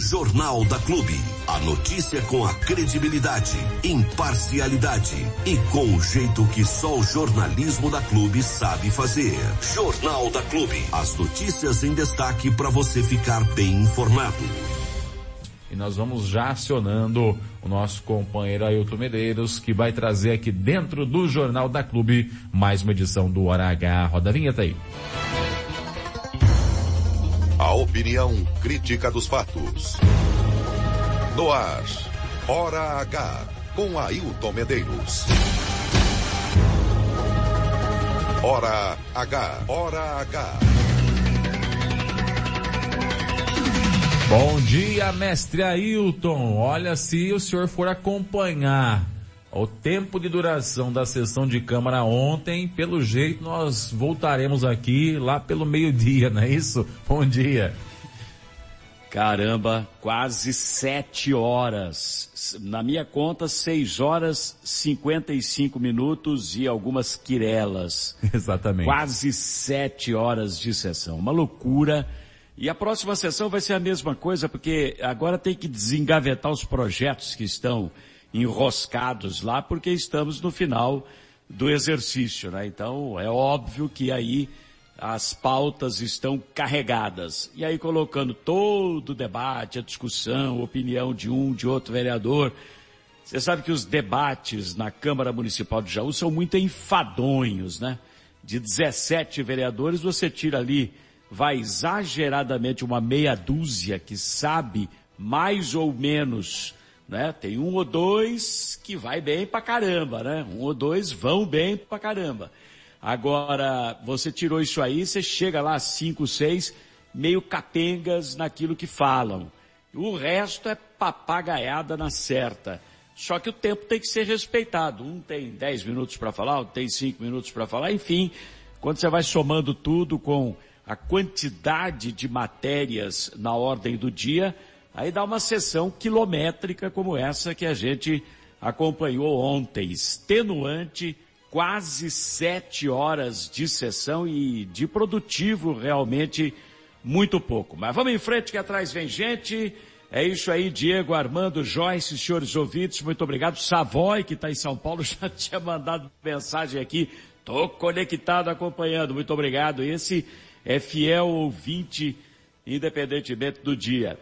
Jornal da Clube. A notícia com a credibilidade, imparcialidade e com o jeito que só o jornalismo da Clube sabe fazer. Jornal da Clube. As notícias em destaque para você ficar bem informado. E nós vamos já acionando o nosso companheiro Ailton Medeiros, que vai trazer aqui dentro do Jornal da Clube mais uma edição do Hora H. Roda a vinheta aí. A opinião crítica dos fatos. No ar, Hora H, com Ailton Medeiros. Hora H, Hora H. Bom dia, mestre Ailton. Olha, se o senhor for acompanhar o tempo de duração da sessão de Câmara ontem, pelo jeito nós voltaremos aqui lá pelo meio-dia, não é isso? Bom dia. Caramba, quase sete horas. Na minha conta, seis horas, cinquenta e cinco minutos e algumas quirelas. Exatamente. Quase sete horas de sessão. Uma loucura. E a próxima sessão vai ser a mesma coisa, porque agora tem que desengavetar os projetos que estão enroscados lá, porque estamos no final do exercício, né? Então é óbvio que aí as pautas estão carregadas. E aí colocando todo o debate, a discussão, a opinião de um, de outro vereador. Você sabe que os debates na Câmara Municipal de Jaú são muito enfadonhos, né? De 17 vereadores, você tira ali, vai exageradamente uma meia dúzia que sabe mais ou menos né? Tem um ou dois que vai bem pra caramba, né? Um ou dois vão bem pra caramba. Agora, você tirou isso aí, você chega lá cinco, seis, meio capengas naquilo que falam. O resto é papagaiada na certa. Só que o tempo tem que ser respeitado. Um tem dez minutos para falar, outro tem cinco minutos para falar, enfim. Quando você vai somando tudo com a quantidade de matérias na ordem do dia, Aí dá uma sessão quilométrica como essa que a gente acompanhou ontem, extenuante, quase sete horas de sessão e de produtivo realmente muito pouco. Mas vamos em frente que atrás vem gente. É isso aí, Diego, Armando, Joyce, senhores ouvintes, muito obrigado. Savoy, que está em São Paulo, já tinha mandado mensagem aqui. Tô conectado acompanhando, muito obrigado. Esse é fiel ouvinte, independentemente do dia.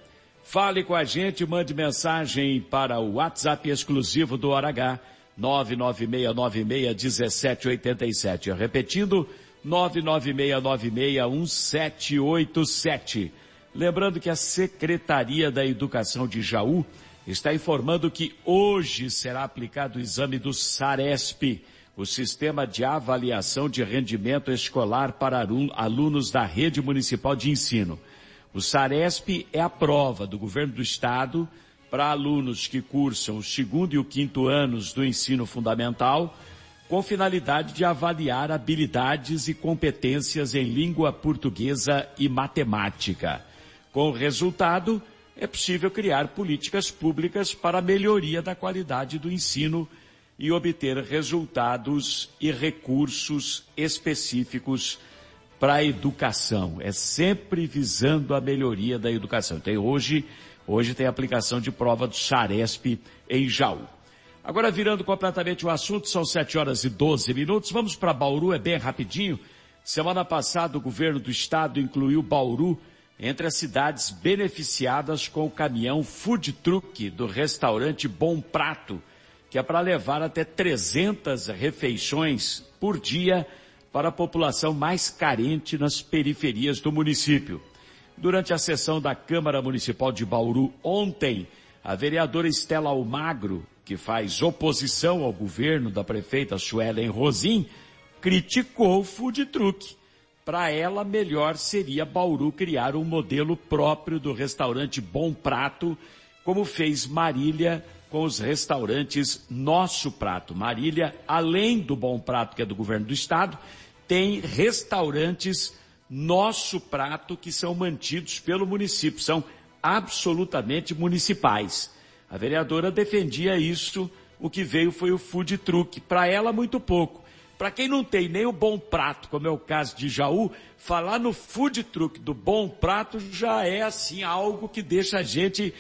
Fale com a gente, mande mensagem para o WhatsApp exclusivo do Hora H, 996961787. Repetindo, 996961787. Lembrando que a Secretaria da Educação de Jaú está informando que hoje será aplicado o exame do SARESP, o Sistema de Avaliação de Rendimento Escolar para alunos da Rede Municipal de Ensino. O SARESP é a prova do governo do estado para alunos que cursam o segundo e o quinto anos do ensino fundamental, com finalidade de avaliar habilidades e competências em língua portuguesa e matemática. Com o resultado, é possível criar políticas públicas para a melhoria da qualidade do ensino e obter resultados e recursos específicos para a educação. É sempre visando a melhoria da educação. Então hoje, hoje tem aplicação de prova do Charesp em Jaú. Agora virando completamente o assunto, são 7 horas e 12 minutos. Vamos para Bauru, é bem rapidinho. Semana passada o governo do estado incluiu Bauru entre as cidades beneficiadas com o caminhão food truck do restaurante Bom Prato, que é para levar até 300 refeições por dia para a população mais carente nas periferias do município. Durante a sessão da Câmara Municipal de Bauru ontem, a vereadora Estela Almagro, que faz oposição ao governo da prefeita Suelen Rosim, criticou o food truck. Para ela, melhor seria Bauru criar um modelo próprio do restaurante Bom Prato, como fez Marília com os restaurantes Nosso Prato. Marília, além do Bom Prato, que é do governo do estado, tem restaurantes Nosso Prato que são mantidos pelo município, são absolutamente municipais. A vereadora defendia isso, o que veio foi o food truck. Para ela, muito pouco. Para quem não tem nem o bom prato, como é o caso de Jaú, falar no food truck do bom prato já é assim algo que deixa a gente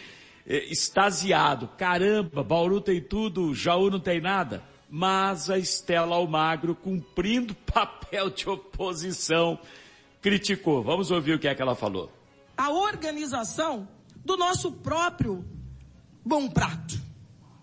eh, extasiado. Caramba, Bauru tem tudo, Jaú não tem nada. Mas a Estela Almagro, cumprindo papel de oposição, criticou. Vamos ouvir o que é que ela falou. A organização do nosso próprio bom prato,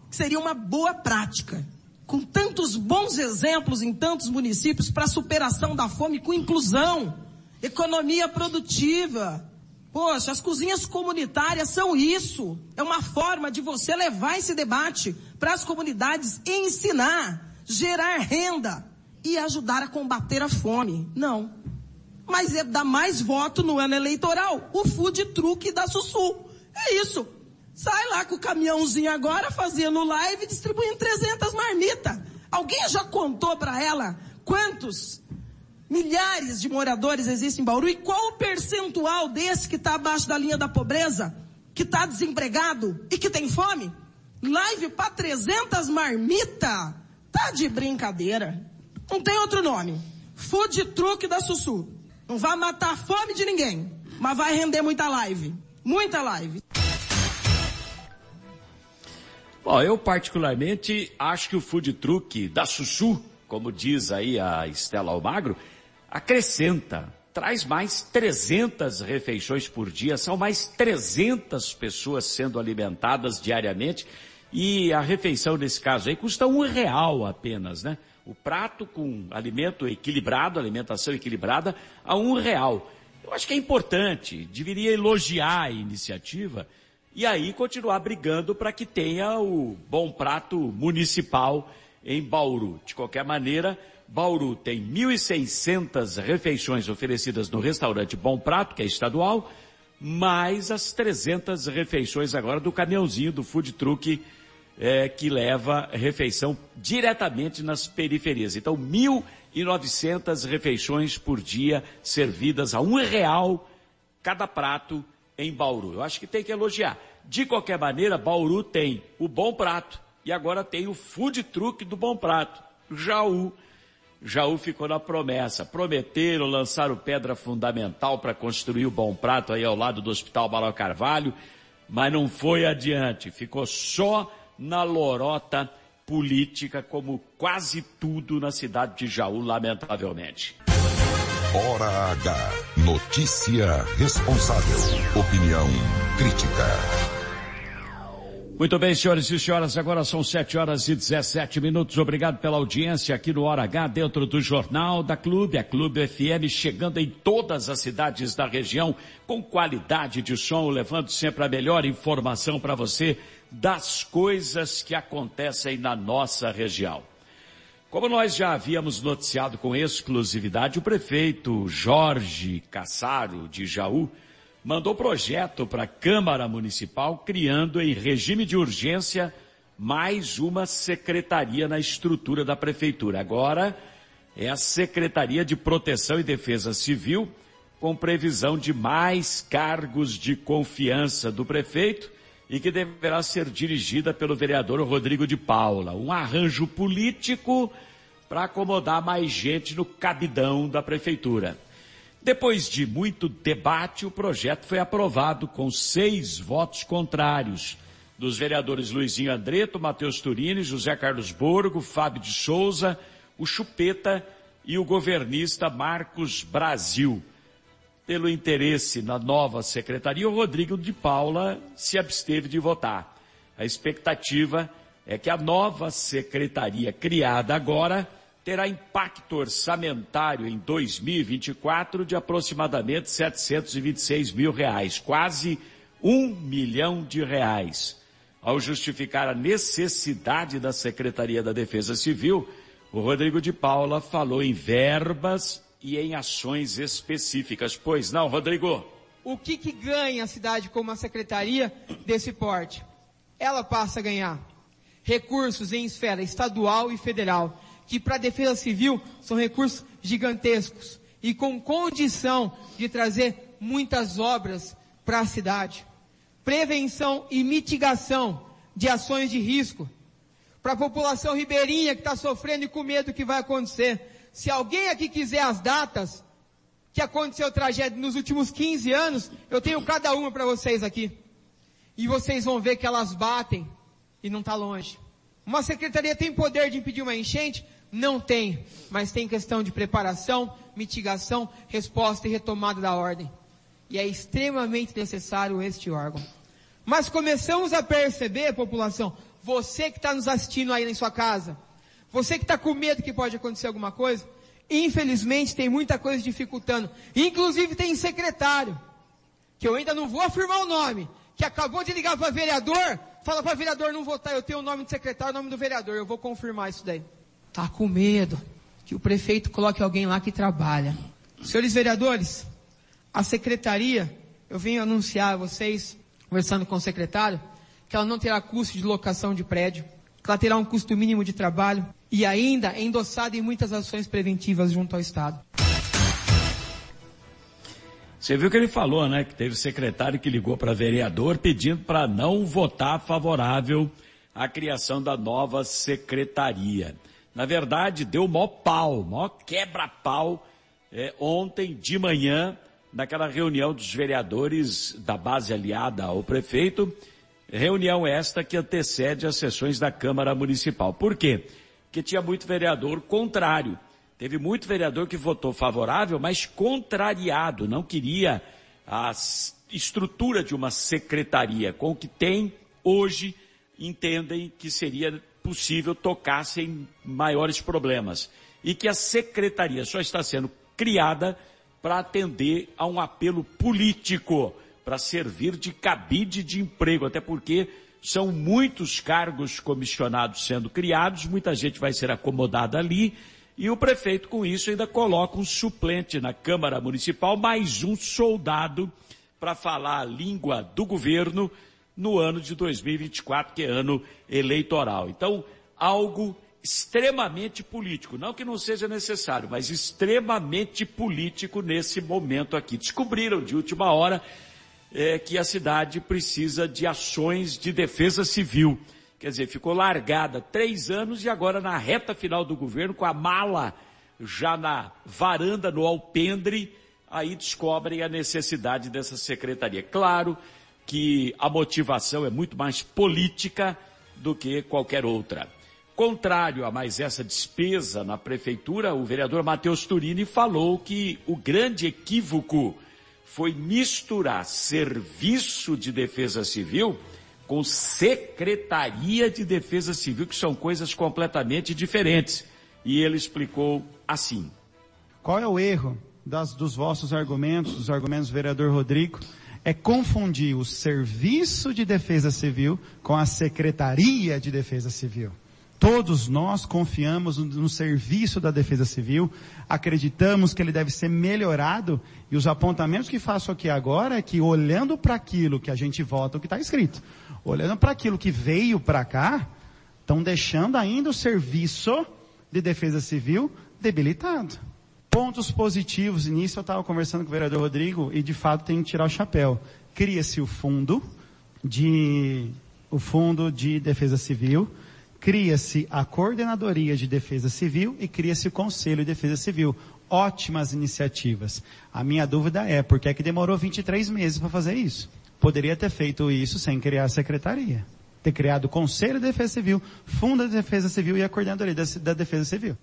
que seria uma boa prática, com tantos bons exemplos em tantos municípios para superação da fome com inclusão, economia produtiva, Poxa, as cozinhas comunitárias são isso. É uma forma de você levar esse debate para as comunidades ensinar, gerar renda e ajudar a combater a fome. Não. Mas é dar mais voto no ano eleitoral. O food truck da Sussu. É isso. Sai lá com o caminhãozinho agora, fazendo live, distribuindo 300 marmitas. Alguém já contou para ela quantos Milhares de moradores existem em Bauru. E qual o percentual desse que está abaixo da linha da pobreza, que está desempregado e que tem fome? Live para 300 marmita? Tá de brincadeira. Não tem outro nome. Food truck da Sussu. Não vai matar a fome de ninguém, mas vai render muita live. Muita live. Bom, eu particularmente acho que o food truck da Sussu, como diz aí a Estela Almagro, acrescenta, traz mais 300 refeições por dia, são mais 300 pessoas sendo alimentadas diariamente e a refeição nesse caso aí custa um real apenas, né? O prato com alimento equilibrado, alimentação equilibrada, a um real. Eu acho que é importante, deveria elogiar a iniciativa e aí continuar brigando para que tenha o bom prato municipal em Bauru. De qualquer maneira, Bauru tem 1.600 refeições oferecidas no restaurante Bom Prato, que é estadual, mais as 300 refeições agora do caminhãozinho do food truck é, que leva refeição diretamente nas periferias. Então, 1.900 refeições por dia servidas a um real cada prato em Bauru. Eu acho que tem que elogiar. De qualquer maneira, Bauru tem o Bom Prato e agora tem o food truck do Bom Prato, Jaú Jaú ficou na promessa. Prometeram lançar o pedra fundamental para construir o Bom Prato aí ao lado do Hospital Balão Carvalho, mas não foi adiante. Ficou só na lorota política, como quase tudo na cidade de Jaú, lamentavelmente. Hora H. Notícia responsável. Opinião crítica. Muito bem, senhores e senhoras, agora são 7 horas e 17 minutos. Obrigado pela audiência aqui no Hora H, dentro do Jornal da Clube, a Clube FM, chegando em todas as cidades da região, com qualidade de som, levando sempre a melhor informação para você das coisas que acontecem na nossa região. Como nós já havíamos noticiado com exclusividade, o prefeito Jorge Cassaro de Jaú mandou projeto para a Câmara Municipal criando em regime de urgência mais uma secretaria na estrutura da prefeitura. Agora é a Secretaria de Proteção e Defesa Civil, com previsão de mais cargos de confiança do prefeito e que deverá ser dirigida pelo vereador Rodrigo de Paula. Um arranjo político para acomodar mais gente no cabidão da prefeitura. Depois de muito debate, o projeto foi aprovado com seis votos contrários dos vereadores Luizinho Andreto, Matheus Turini, José Carlos Borgo, Fábio de Souza, o Chupeta e o governista Marcos Brasil. Pelo interesse na nova secretaria, o Rodrigo de Paula se absteve de votar. A expectativa é que a nova secretaria criada agora terá impacto orçamentário em 2024 de aproximadamente 726 mil reais, quase um milhão de reais. Ao justificar a necessidade da Secretaria da Defesa Civil, o Rodrigo de Paula falou em verbas e em ações específicas. Pois não, Rodrigo? O que, que ganha a cidade com uma secretaria desse porte? Ela passa a ganhar recursos em esfera estadual e federal que para a defesa civil são recursos gigantescos e com condição de trazer muitas obras para a cidade. Prevenção e mitigação de ações de risco. para a população ribeirinha que está sofrendo e com medo do que vai acontecer. Se alguém aqui quiser as datas que aconteceu tragédia nos últimos 15 anos, eu tenho cada uma para vocês aqui. E vocês vão ver que elas batem e não está longe. Uma secretaria tem poder de impedir uma enchente? Não tem, mas tem questão de preparação, mitigação, resposta e retomada da ordem. E é extremamente necessário este órgão. Mas começamos a perceber, população, você que está nos assistindo aí em sua casa, você que está com medo que pode acontecer alguma coisa, infelizmente tem muita coisa dificultando. Inclusive tem secretário, que eu ainda não vou afirmar o nome, que acabou de ligar para vereador, fala para vereador não votar, eu tenho o nome do secretário, o nome do vereador, eu vou confirmar isso daí. Tá com medo que o prefeito coloque alguém lá que trabalha. Senhores vereadores, a secretaria, eu venho anunciar a vocês, conversando com o secretário, que ela não terá custo de locação de prédio, que ela terá um custo mínimo de trabalho e ainda endossada em muitas ações preventivas junto ao Estado. Você viu que ele falou, né? Que teve secretário que ligou para vereador pedindo para não votar favorável à criação da nova secretaria. Na verdade, deu mó pau, mó quebra-pau é, ontem de manhã, naquela reunião dos vereadores da base aliada ao prefeito, Reunião esta que antecede as sessões da Câmara Municipal. Por quê? Porque tinha muito vereador contrário. Teve muito vereador que votou favorável, mas contrariado, não queria a estrutura de uma secretaria. Com o que tem hoje, entendem que seria possível tocar sem maiores problemas. E que a secretaria só está sendo criada para atender a um apelo político para servir de cabide de emprego, até porque são muitos cargos comissionados sendo criados, muita gente vai ser acomodada ali, e o prefeito com isso ainda coloca um suplente na Câmara Municipal, mais um soldado para falar a língua do governo no ano de 2024, que é ano eleitoral. Então, algo extremamente político, não que não seja necessário, mas extremamente político nesse momento aqui. Descobriram de última hora é, que a cidade precisa de ações de defesa civil. Quer dizer, ficou largada três anos e agora na reta final do governo, com a mala já na varanda, no alpendre, aí descobrem a necessidade dessa secretaria. Claro que a motivação é muito mais política do que qualquer outra. Contrário a mais essa despesa na prefeitura, o vereador Matheus Turini falou que o grande equívoco foi misturar serviço de defesa civil com secretaria de defesa civil, que são coisas completamente diferentes. E ele explicou assim. Qual é o erro das, dos vossos argumentos, dos argumentos do vereador Rodrigo? É confundir o serviço de defesa civil com a secretaria de defesa civil. Todos nós confiamos no serviço da Defesa Civil, acreditamos que ele deve ser melhorado e os apontamentos que faço aqui agora é que olhando para aquilo que a gente vota, o que está escrito, olhando para aquilo que veio para cá, estão deixando ainda o serviço de Defesa Civil debilitado. Pontos positivos, nisso eu estava conversando com o vereador Rodrigo e de fato tem que tirar o chapéu. Cria-se o fundo de, o fundo de defesa civil, cria-se a Coordenadoria de Defesa Civil e cria-se o Conselho de Defesa Civil. Ótimas iniciativas. A minha dúvida é, por que é que demorou 23 meses para fazer isso? Poderia ter feito isso sem criar a secretaria. Ter criado o Conselho de Defesa Civil, Fundo de Defesa Civil e a Coordenadoria da Defesa Civil.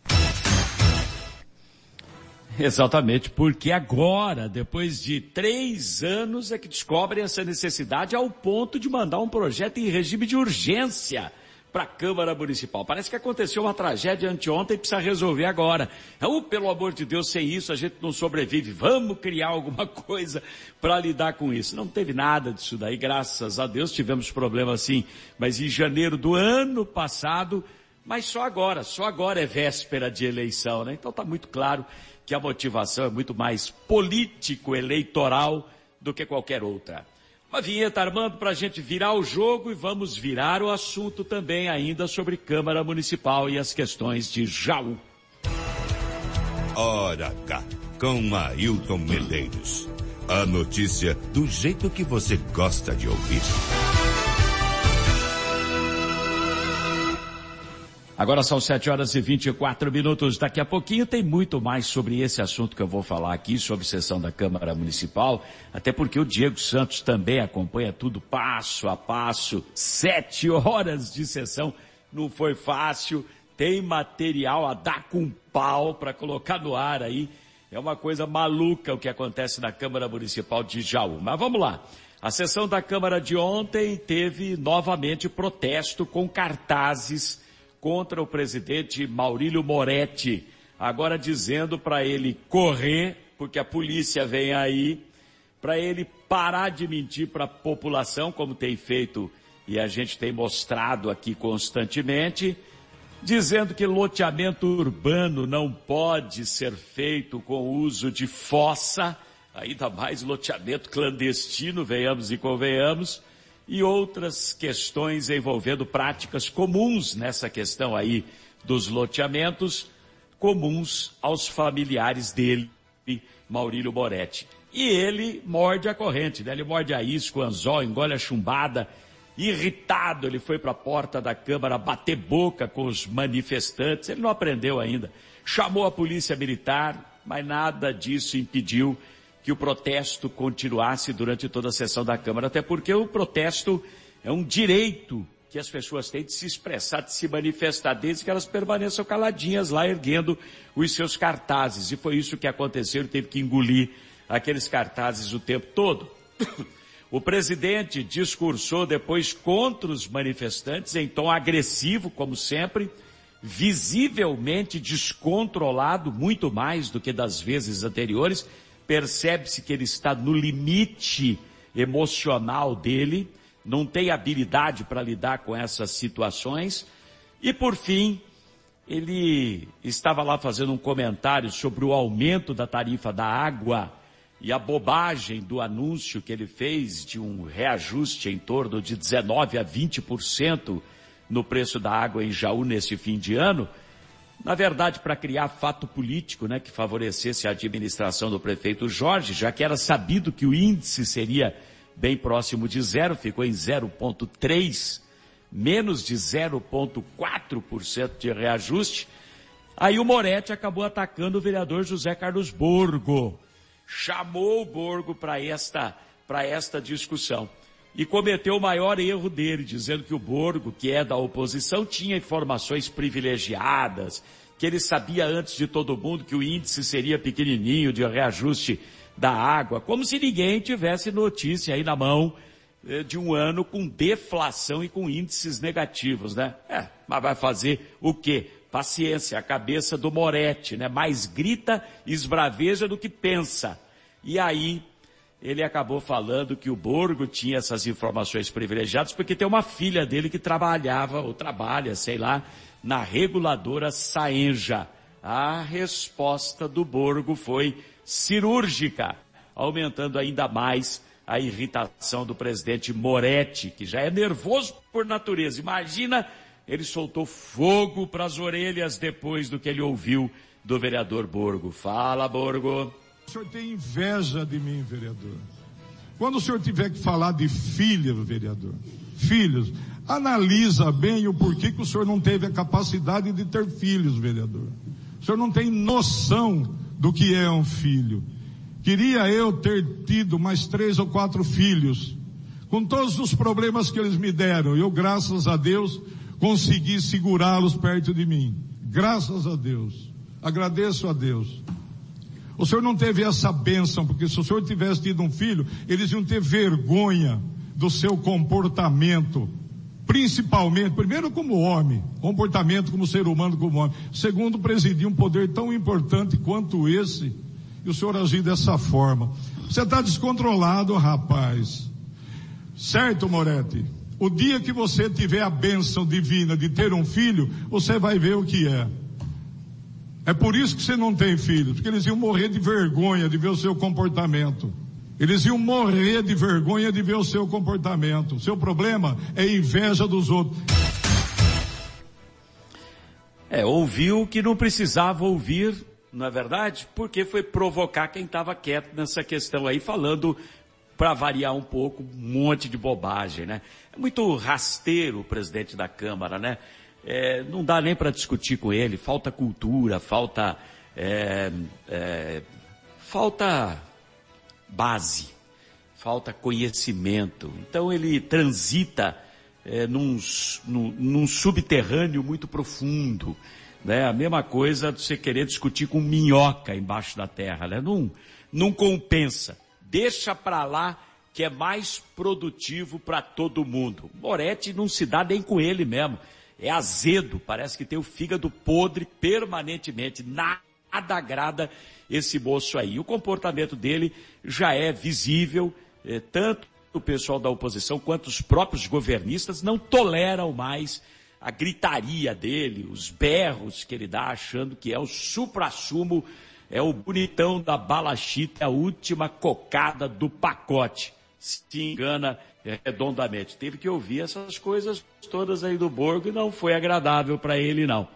Exatamente, porque agora, depois de três anos, é que descobrem essa necessidade ao ponto de mandar um projeto em regime de urgência para a Câmara Municipal. Parece que aconteceu uma tragédia anteontem e precisa resolver agora. Oh, pelo amor de Deus, sem isso a gente não sobrevive. Vamos criar alguma coisa para lidar com isso. Não teve nada disso daí, graças a Deus tivemos problema assim. Mas em janeiro do ano passado, mas só agora, só agora é véspera de eleição, né? Então está muito claro que a motivação é muito mais político-eleitoral do que qualquer outra. Uma vinheta, Armando, para a gente virar o jogo e vamos virar o assunto também ainda sobre Câmara Municipal e as questões de Jaú. Ora cá, com Ailton Medeiros. A notícia do jeito que você gosta de ouvir. Agora são 7 horas e 24 minutos. Daqui a pouquinho tem muito mais sobre esse assunto que eu vou falar aqui, sobre sessão da Câmara Municipal, até porque o Diego Santos também acompanha tudo passo a passo. Sete horas de sessão. Não foi fácil. Tem material a dar com pau para colocar no ar aí. É uma coisa maluca o que acontece na Câmara Municipal de Jaú. Mas vamos lá. A sessão da Câmara de ontem teve novamente protesto com cartazes contra o presidente Maurílio Moretti, agora dizendo para ele correr, porque a polícia vem aí, para ele parar de mentir para a população, como tem feito e a gente tem mostrado aqui constantemente, dizendo que loteamento urbano não pode ser feito com uso de fossa, ainda mais loteamento clandestino, venhamos e convenhamos, e outras questões envolvendo práticas comuns nessa questão aí dos loteamentos, comuns aos familiares dele, Maurílio Moretti. E ele morde a corrente, né? Ele morde a isco, o anzol, engole a chumbada. Irritado, ele foi para a porta da Câmara bater boca com os manifestantes. Ele não aprendeu ainda. Chamou a polícia militar, mas nada disso impediu que o protesto continuasse durante toda a sessão da Câmara, até porque o protesto é um direito que as pessoas têm de se expressar, de se manifestar, desde que elas permaneçam caladinhas lá, erguendo os seus cartazes. E foi isso que aconteceu, teve que engolir aqueles cartazes o tempo todo. O presidente discursou depois contra os manifestantes em tom agressivo, como sempre, visivelmente descontrolado, muito mais do que das vezes anteriores, percebe-se que ele está no limite emocional dele, não tem habilidade para lidar com essas situações. E por fim, ele estava lá fazendo um comentário sobre o aumento da tarifa da água e a bobagem do anúncio que ele fez de um reajuste em torno de 19 a 20% no preço da água em Jaú nesse fim de ano na verdade, para criar fato político, né, que favorecesse a administração do prefeito Jorge, já que era sabido que o índice seria bem próximo de zero, ficou em 0,3, menos de 0,4% de reajuste. Aí o Moretti acabou atacando o vereador José Carlos Borgo. Chamou o Borgo para esta, para esta discussão. E cometeu o maior erro dele, dizendo que o Borgo, que é da oposição, tinha informações privilegiadas, que ele sabia antes de todo mundo que o índice seria pequenininho de reajuste da água, como se ninguém tivesse notícia aí na mão eh, de um ano com deflação e com índices negativos, né? É, mas vai fazer o quê? Paciência, a cabeça do Moretti, né? Mais grita, esbraveja do que pensa. E aí, ele acabou falando que o Borgo tinha essas informações privilegiadas porque tem uma filha dele que trabalhava ou trabalha, sei lá, na reguladora Saenja. A resposta do Borgo foi cirúrgica, aumentando ainda mais a irritação do presidente Moretti, que já é nervoso por natureza. Imagina, ele soltou fogo para as orelhas depois do que ele ouviu do vereador Borgo. Fala, Borgo. O senhor tem inveja de mim, vereador. Quando o senhor tiver que falar de filhos, vereador, filhos, analisa bem o porquê que o senhor não teve a capacidade de ter filhos, vereador. O senhor não tem noção do que é um filho. Queria eu ter tido mais três ou quatro filhos, com todos os problemas que eles me deram. Eu, graças a Deus, consegui segurá-los perto de mim. Graças a Deus. Agradeço a Deus. O senhor não teve essa bênção, porque se o senhor tivesse tido um filho, eles iam ter vergonha do seu comportamento. Principalmente, primeiro como homem, comportamento como ser humano como homem. Segundo, presidir um poder tão importante quanto esse, e o senhor agir dessa forma. Você está descontrolado, rapaz. Certo, Moretti? O dia que você tiver a bênção divina de ter um filho, você vai ver o que é. É por isso que você não tem filhos, porque eles iam morrer de vergonha de ver o seu comportamento. Eles iam morrer de vergonha de ver o seu comportamento. O seu problema é inveja dos outros. É, ouviu que não precisava ouvir, não é verdade? Porque foi provocar quem estava quieto nessa questão aí, falando, para variar um pouco, um monte de bobagem, né? É muito rasteiro o presidente da Câmara, né? É, não dá nem para discutir com ele, falta cultura, falta, é, é, falta base, falta conhecimento. Então ele transita é, num, num, num subterrâneo muito profundo. Né? A mesma coisa de você querer discutir com minhoca embaixo da terra. Né? Não, não compensa. Deixa para lá que é mais produtivo para todo mundo. Moretti não se dá nem com ele mesmo. É azedo, parece que tem o fígado podre permanentemente. Nada agrada esse moço aí. O comportamento dele já é visível, é, tanto o pessoal da oposição quanto os próprios governistas não toleram mais a gritaria dele, os berros que ele dá achando que é o supra-sumo, é o bonitão da balachita, é a última cocada do pacote. Se engana redondamente. Teve que ouvir essas coisas todas aí do Borgo e não foi agradável para ele não.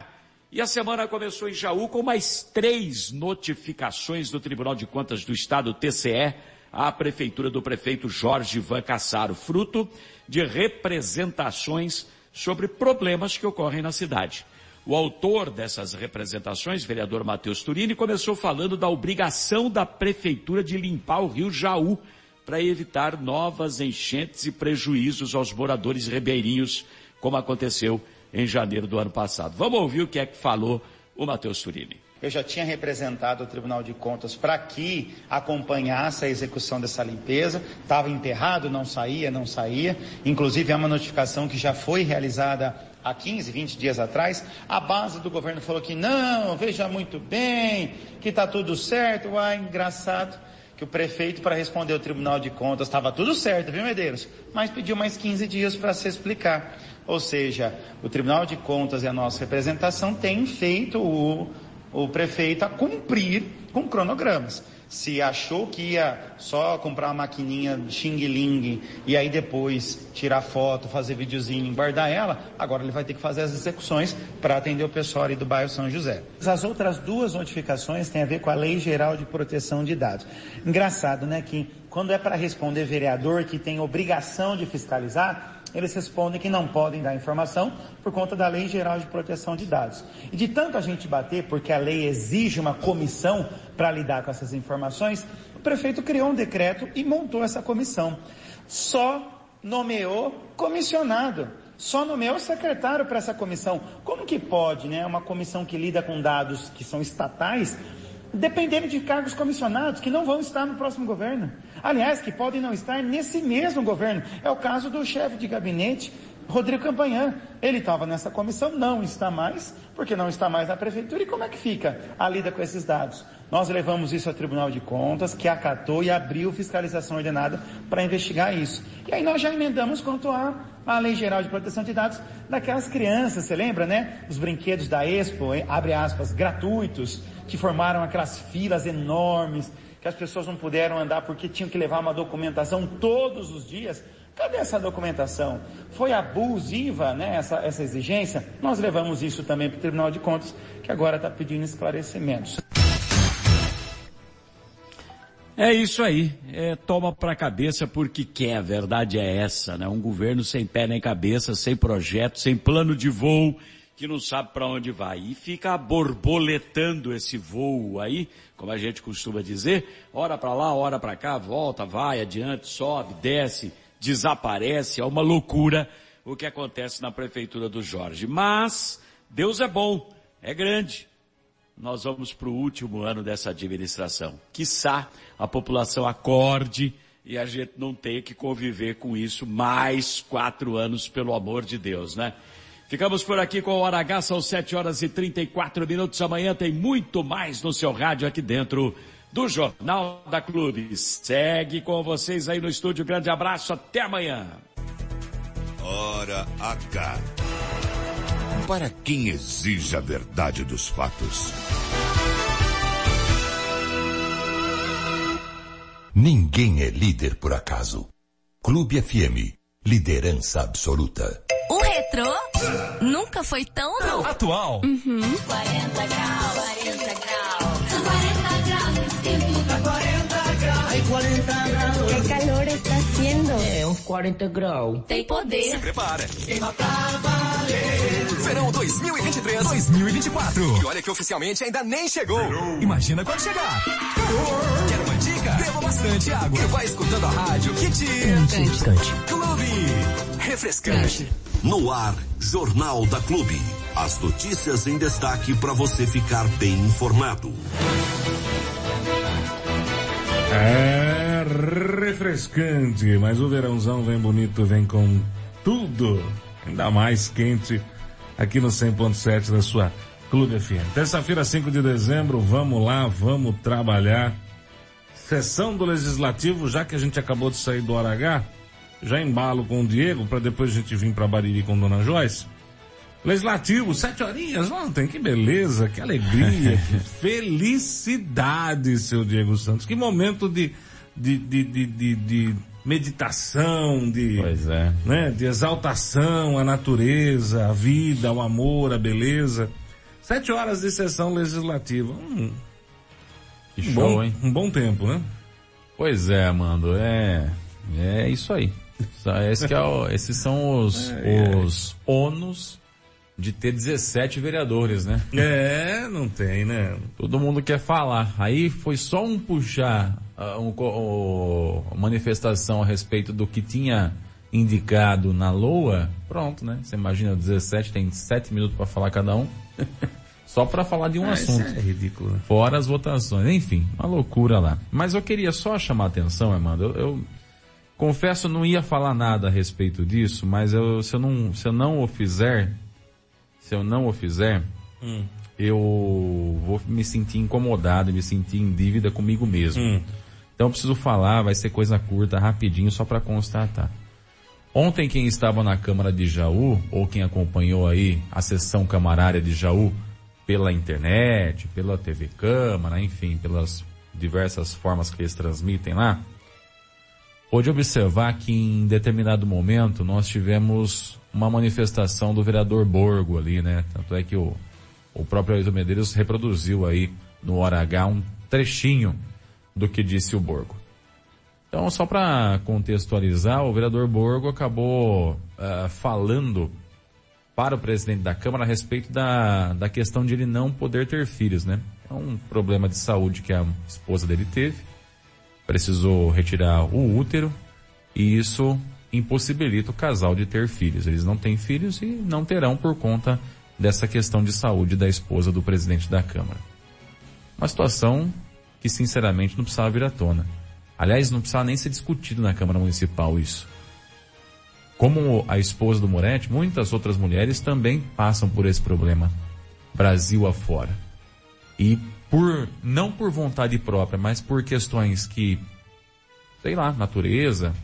E a semana começou em Jaú com mais três notificações do Tribunal de Contas do Estado, TCE, à prefeitura do prefeito Jorge Van Cassaro, fruto de representações sobre problemas que ocorrem na cidade. O autor dessas representações, vereador Matheus Turini, começou falando da obrigação da prefeitura de limpar o rio Jaú para evitar novas enchentes e prejuízos aos moradores ribeirinhos, como aconteceu em janeiro do ano passado. Vamos ouvir o que é que falou o Matheus Turini. Eu já tinha representado o Tribunal de Contas para que acompanhasse a execução dessa limpeza. Estava enterrado, não saía, não saía. Inclusive, é uma notificação que já foi realizada há 15, 20 dias atrás. A base do governo falou que não, veja muito bem, que está tudo certo. Ah, engraçado que o prefeito, para responder ao Tribunal de Contas, estava tudo certo, viu, Medeiros? Mas pediu mais 15 dias para se explicar. Ou seja, o Tribunal de Contas e a nossa representação têm feito o o prefeito a cumprir com cronogramas. Se achou que ia só comprar uma maquininha Xing Ling e aí depois tirar foto, fazer videozinho guardar ela, agora ele vai ter que fazer as execuções para atender o pessoal ali do bairro São José. As outras duas notificações têm a ver com a Lei Geral de Proteção de Dados. Engraçado, né, que quando é para responder vereador que tem obrigação de fiscalizar, eles respondem que não podem dar informação por conta da Lei Geral de Proteção de Dados. E de tanto a gente bater, porque a lei exige uma comissão para lidar com essas informações, o prefeito criou um decreto e montou essa comissão. Só nomeou comissionado só nomeou secretário para essa comissão. Como que pode, né, uma comissão que lida com dados que são estatais, dependendo de cargos comissionados que não vão estar no próximo governo. Aliás, que podem não estar nesse mesmo governo. É o caso do chefe de gabinete, Rodrigo Campanhã. Ele estava nessa comissão, não está mais, porque não está mais na prefeitura. E como é que fica a lida com esses dados? Nós levamos isso ao Tribunal de Contas, que acatou e abriu fiscalização ordenada para investigar isso. E aí nós já emendamos quanto à, à Lei Geral de Proteção de Dados daquelas crianças, você lembra, né? Os brinquedos da Expo, abre aspas, gratuitos, que formaram aquelas filas enormes, que as pessoas não puderam andar porque tinham que levar uma documentação todos os dias. Cadê essa documentação? Foi abusiva, né, essa, essa exigência? Nós levamos isso também para o Tribunal de Contas, que agora está pedindo esclarecimentos. É isso aí. É, toma a cabeça porque quer. A verdade é essa, né? Um governo sem pé nem cabeça, sem projeto, sem plano de voo, que não sabe para onde vai. E fica borboletando esse voo aí, como a gente costuma dizer, hora para lá, hora para cá, volta, vai, adiante, sobe, desce, desaparece. É uma loucura o que acontece na prefeitura do Jorge. Mas Deus é bom, é grande. Nós vamos para o último ano dessa administração. Quiçá a população acorde e a gente não tenha que conviver com isso mais quatro anos, pelo amor de Deus, né? Ficamos por aqui com o Hora H, são 7 horas e 34 minutos. Amanhã tem muito mais no seu rádio aqui dentro do Jornal da Clube. Segue com vocês aí no estúdio. Grande abraço, até amanhã. Hora H. Para quem exige a verdade dos fatos. Ninguém é líder por acaso. Clube FM, liderança absoluta. O retrô nunca foi tão atual. Uhum. 40 graus, 40 graus. 40 graus, 40 graus. 40 graus. Que calor está haciendo. É, uns 40 graus. Tem poder. Se prepara. Queima pra valer. Verão 2023-2024. E olha que oficialmente ainda nem chegou. Imagina quando chegar. Quer uma Beba bastante água. E vai escutando a rádio que te... Refrescante. Clube. Refrescante. No ar, Jornal da Clube. As notícias em destaque para você ficar bem informado. É refrescante, mas o verãozão vem bonito, vem com tudo. Ainda mais quente aqui no 100.7 da sua Clube FM. Terça-feira, 5 de dezembro, vamos lá, vamos trabalhar. Sessão do Legislativo, já que a gente acabou de sair do Hora H, já embalo com o Diego para depois a gente vir para Bariri com Dona Joyce. Legislativo, sete horinhas ontem, que beleza, que alegria, que felicidade, seu Diego Santos. Que momento de, de, de, de, de, de meditação, de, é. né, de exaltação à natureza, à vida, ao amor, à beleza. Sete horas de sessão legislativa. Hum, Que um show, bom, hein? Um bom tempo, né? Pois é, Amando, é, é isso aí. Esse que é o- esses são os, os ônus de ter 17 vereadores, né? É, não tem, né? Todo mundo quer falar. Aí foi só um puxar ah, um, co- o- manifestação a respeito do que tinha indicado na LOA. Pronto, né? Você imagina 17, tem 7 minutos para falar cada um. só para falar de um Ah, isso assunto. é ridículo. né? Fora as votações. Enfim, uma loucura lá. Mas eu queria só chamar a atenção, Amanda. Eu, eu confesso, não ia falar nada a respeito disso, mas eu, se, eu não, se eu não o fizer, se eu não o fizer, Hum. eu vou me sentir incomodado, me sentir em dívida comigo mesmo. Hum. Então eu preciso falar, vai ser coisa curta, rapidinho, só para constatar. Ontem quem estava na Câmara de Jaú, ou quem acompanhou aí a sessão camarária de Jaú pela internet, pela TV Câmara, enfim, pelas diversas formas que eles transmitem lá, pôde observar que em determinado momento nós tivemos uma manifestação do vereador Borgo ali, né? Tanto é que o, o próprio Ailton Medeiros reproduziu aí no Hora H um trechinho do que disse o Borgo. Então, só para contextualizar, o vereador Borgo acabou ah, falando para o presidente da Câmara a respeito da, da questão de ele não poder ter filhos, né? É um problema de saúde que a esposa dele teve, precisou retirar o útero e isso impossibilita o casal de ter filhos. Eles não têm filhos e não terão por conta dessa questão de saúde da esposa do presidente da Câmara. Uma situação que sinceramente não precisava vir à tona. Aliás, não precisava nem ser discutido na Câmara Municipal isso. Como a esposa do Moretti, muitas outras mulheres também passam por esse problema, Brasil afora. E por, não por vontade própria, mas por questões que, sei lá, natureza,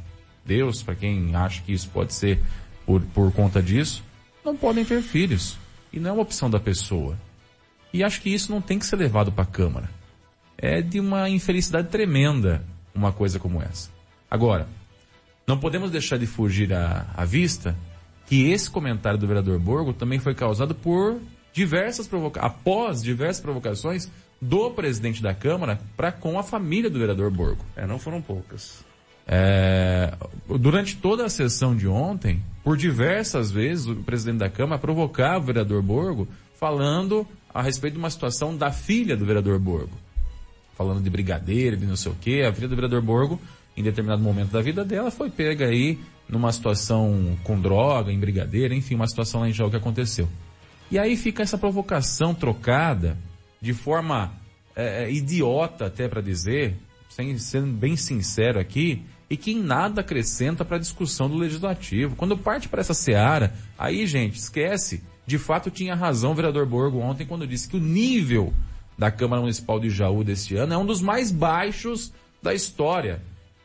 Deus, para quem acha que isso pode ser por, por conta disso, não podem ter filhos. E não é uma opção da pessoa. E acho que isso não tem que ser levado para a Câmara. É de uma infelicidade tremenda uma coisa como essa. Agora, não podemos deixar de fugir à, à vista que esse comentário do vereador Borgo também foi causado por diversas provocações, após diversas provocações do presidente da Câmara para com a família do vereador Borgo. É, não foram poucas. É, durante toda a sessão de ontem, por diversas vezes, o presidente da Câmara provocava o vereador Borgo falando a respeito de uma situação da filha do vereador Borgo. Falando de brigadeiro, de não sei o quê. A filha do vereador Borgo, em determinado momento da vida dela, foi pega aí numa situação com droga, em brigadeiro, enfim, uma situação lá em Jaú que aconteceu. E aí fica essa provocação trocada de forma é, é, idiota, até para dizer, sem sendo bem sincero aqui, e que em nada acrescenta para a discussão do legislativo. Quando parte para essa seara, aí, gente, esquece. De fato, tinha razão o vereador Borgo ontem quando disse que o nível da Câmara Municipal de Jaú deste ano é um dos mais baixos da história.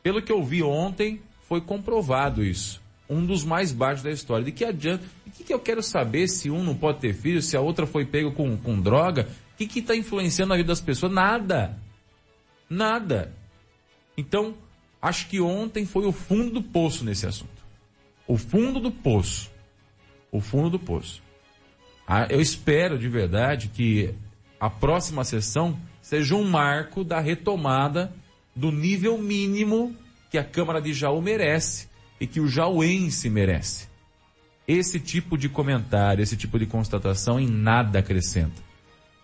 Pelo que eu vi ontem, foi comprovado isso. Um dos mais baixos da história. De que adianta? O que, que eu quero saber se um não pode ter filho, se a outra foi pego com, com droga? O que está influenciando a vida das pessoas? Nada. Nada. Então, acho que ontem foi o fundo do poço nesse assunto. O fundo do poço. O fundo do poço. Ah, eu espero de verdade que a próxima sessão seja um marco da retomada do nível mínimo que a Câmara de Jaú merece e que o jauense merece. Esse tipo de comentário, esse tipo de constatação em nada acrescenta.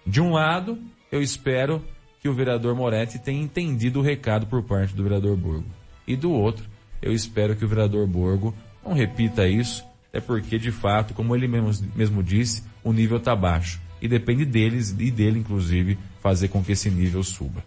De um lado, eu espero que o vereador Moretti tenha entendido o recado por parte do vereador Borgo. E do outro, eu espero que o vereador Borgo não repita isso, é porque de fato, como ele mesmo, mesmo disse, o nível está baixo. E depende deles e dele, inclusive, fazer com que esse nível suba.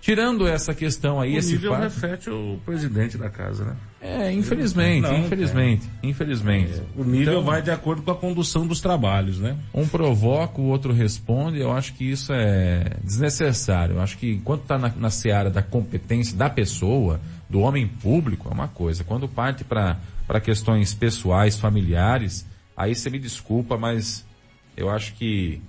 Tirando essa questão aí, o esse nível fato... reflete o presidente da casa, né? É, infelizmente, Não, infelizmente, infelizmente. É, o nível Então, vai de acordo com a condução dos trabalhos, né? Um provoca, o outro responde, eu acho que isso é desnecessário. Eu acho que enquanto está na, na seara da competência da pessoa, do homem público, é uma coisa. Quando parte para questões pessoais, familiares, aí você me desculpa, mas eu acho que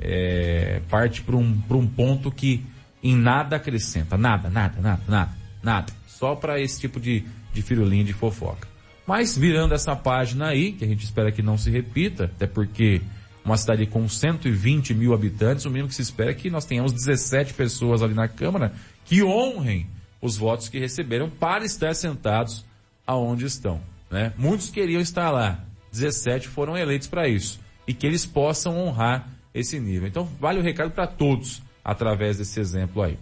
é, parte para um, pra um ponto que em nada acrescenta. Nada, nada, nada, nada, nada. Só para esse tipo de, de firulinha de fofoca. Mas virando essa página aí, que a gente espera que não se repita, até porque uma cidade com 120 mil habitantes, o mínimo que se espera é que nós tenhamos 17 pessoas ali na Câmara que honrem os votos que receberam para estar sentados aonde estão. Né? Muitos queriam estar lá, 17 foram eleitos para isso. E que eles possam honrar esse nível. Então vale o recado para todos através desse exemplo aí.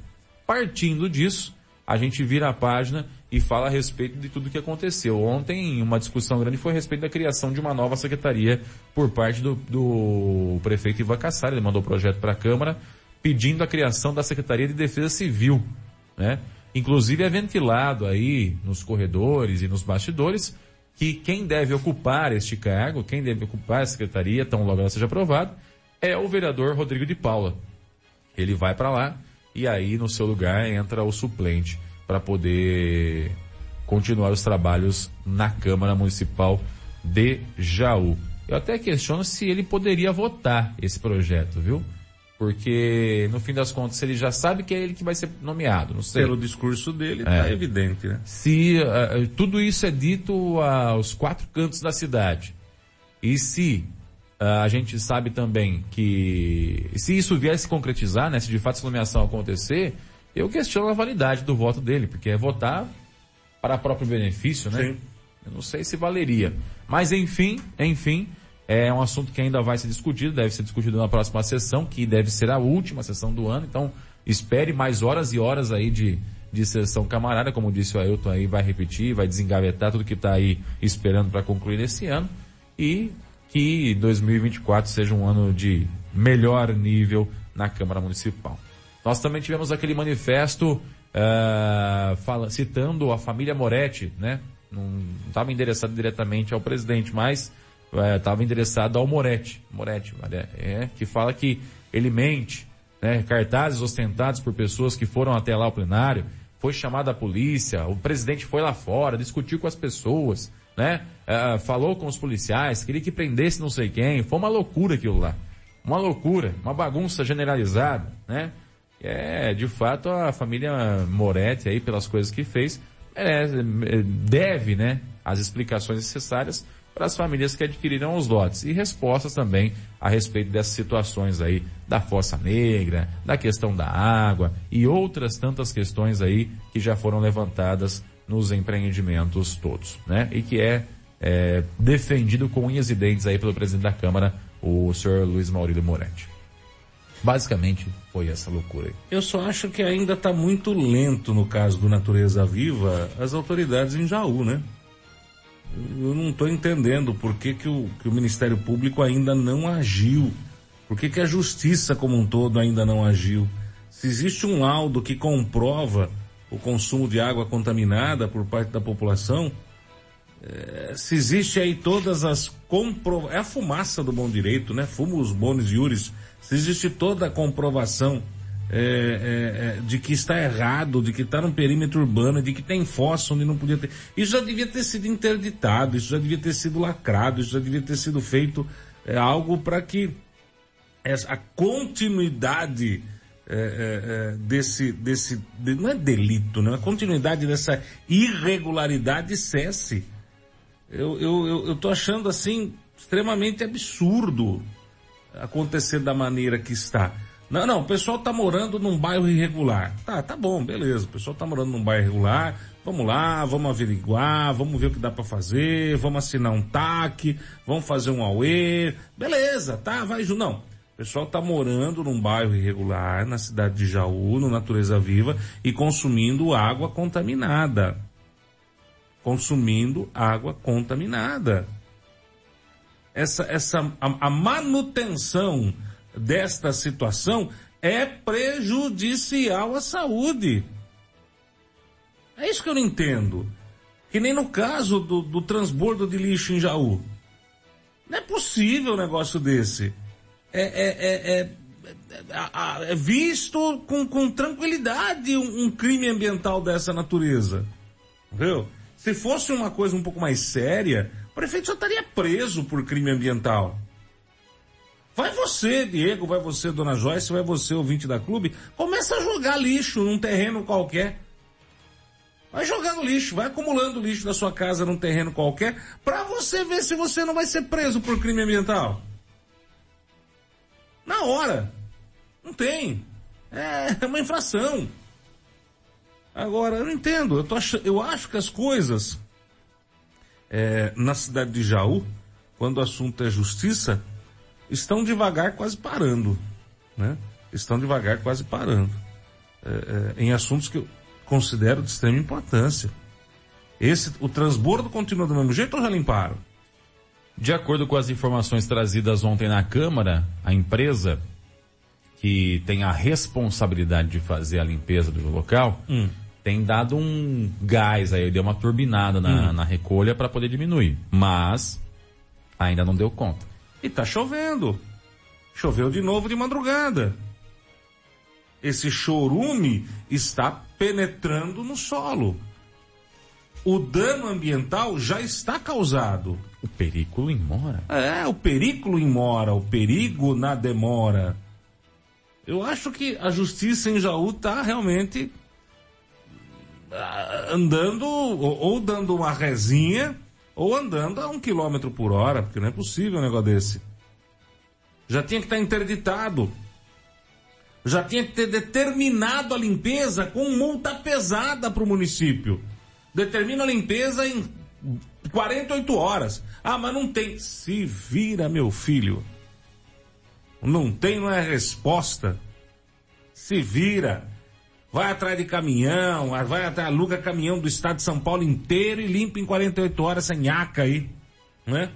Partindo disso, a gente vira a página e fala a respeito de tudo que aconteceu. Ontem, uma discussão grande foi a respeito da criação de uma nova secretaria por parte do, do prefeito Ivan Cassari. Ele mandou o projeto para a Câmara pedindo a criação da Secretaria de Defesa Civil, né? Inclusive é ventilado aí nos corredores e nos bastidores que quem deve ocupar este cargo, quem deve ocupar a secretaria, tão logo ela seja aprovada, é o vereador Rodrigo de Paula. Ele vai para lá e aí no seu lugar entra o suplente para poder continuar os trabalhos na Câmara Municipal de Jaú. Eu até questiono se ele poderia votar esse projeto, viu? Porque no fim das contas ele já sabe que é ele que vai ser nomeado, não sei. Pelo discurso dele, É. tá evidente, né? Se uh, tudo isso é dito aos quatro cantos da cidade e se a gente sabe também que se isso vier a se concretizar, né, se de fato essa nomeação acontecer, eu questiono a validade do voto dele, porque é votar para próprio benefício, né? Sim. Eu não sei se valeria. Mas enfim, enfim, é um assunto que ainda vai ser discutido, deve ser discutido na próxima sessão, que deve ser a última sessão do ano, então espere mais horas e horas aí de, de sessão camarada, como disse o Ailton aí, vai repetir, vai desengavetar tudo que está aí esperando para concluir esse ano e que 2024 seja um ano de melhor nível na Câmara Municipal. Nós também tivemos aquele manifesto ah, fala, citando a família Moretti, né? Não estava endereçado diretamente ao presidente, mas estava endereçado ao Moretti, Moretti, é, que fala que ele mente, né? Cartazes ostentados por pessoas que foram até lá ao plenário, foi chamada a polícia, o presidente foi lá fora, discutiu com as pessoas, né? Ah, falou com os policiais, queria que prendesse não sei quem, foi uma loucura aquilo lá. Uma loucura, uma bagunça generalizada, né? É, de fato, a família Moretti aí, pelas coisas que fez, é, deve, né, as explicações necessárias para as famílias que adquiriram os lotes e respostas também a respeito dessas situações aí da fossa negra, da questão da água e outras tantas questões aí que já foram levantadas nos empreendimentos todos, né? E que é, é defendido com unhas e dentes aí pelo presidente da Câmara, o senhor Luiz Maurílio Moretti. Basicamente foi essa loucura aí. Eu só acho que ainda está muito lento no caso do Natureza Viva as autoridades em Jaú, né? Eu não estou entendendo por que, que, o, que o Ministério Público ainda não agiu. Por que, que a Justiça como um todo ainda não agiu? Se existe um laudo que comprova o consumo de água contaminada por parte da população, eh, se existe aí todas as compro... É a fumaça do bom direito, né? Fumo os bônus iuris. Se existe toda a comprovação eh, eh, de que está errado, de que está no perímetro urbano, de que tem fossa onde não podia ter. Isso já devia ter sido interditado, isso já devia ter sido lacrado, isso já devia ter sido feito eh, algo para que essa, a continuidade eh, eh, eh, desse, desse, de- não é delito, né? A continuidade dessa irregularidade cesse. Eu, eu, eu, eu tô achando assim extremamente absurdo acontecer da maneira que está. Não, não, o pessoal tá morando num bairro irregular. Tá, tá bom, beleza. O pessoal tá morando num bairro irregular. Vamos lá, vamos averiguar, vamos ver o que dá para fazer, vamos assinar um TAC, vamos fazer um AUE. Beleza, tá, vai. Não. Pessoal tá morando num bairro irregular, na cidade de Jaú, no Natureza Viva, e consumindo água contaminada. Consumindo água contaminada. Essa, essa, a, a manutenção desta situação é prejudicial à saúde. É isso que eu não entendo. Que nem no caso do, do transbordo de lixo em Jaú. Não é possível um negócio desse. É, é, é, é, é visto com, com tranquilidade um, um, crime ambiental dessa natureza. Viu? Se fosse uma coisa um pouco mais séria, o prefeito já estaria preso por crime ambiental. Vai você, Diego, vai você, Dona Joyce, vai você, ouvinte da clube, começa a jogar lixo num terreno qualquer. Vai jogando lixo, vai acumulando lixo da sua casa num terreno qualquer, para você ver se você não vai ser preso por crime ambiental. Na hora. Não tem. É uma infração. Agora, eu não entendo. Eu, tô ach... eu acho que as coisas é, na cidade de Jaú, quando o assunto é justiça, estão devagar quase parando, né? Estão devagar quase parando. É, é, em assuntos que eu considero de extrema importância. Esse, o transbordo continua do mesmo jeito ou já limparam? De acordo com as informações trazidas ontem na Câmara, a empresa que tem a responsabilidade de fazer a limpeza do local hum. tem dado um gás aí, deu uma turbinada na, hum. na recolha para poder diminuir, mas ainda não deu conta. E tá chovendo. Choveu de novo de madrugada. Esse chorume está penetrando no solo. O dano ambiental já está causado. O perigo imora? É, o perigo imora, o perigo na demora. Eu acho que a justiça em Jaú está realmente ah, andando ou, dando uma resinha ou andando a um quilômetro por hora, porque não é possível um negócio desse. Já tinha que estar interditado. Já tinha que ter determinado a limpeza com multa pesada para o município. Determina a limpeza em 48 horas. Ah, mas não tem. Se vira, meu filho. Não tem, não é resposta. Se vira vai atrás de caminhão, vai até aluga caminhão do estado de São Paulo inteiro e limpa em 48 horas essa nhaca aí, né?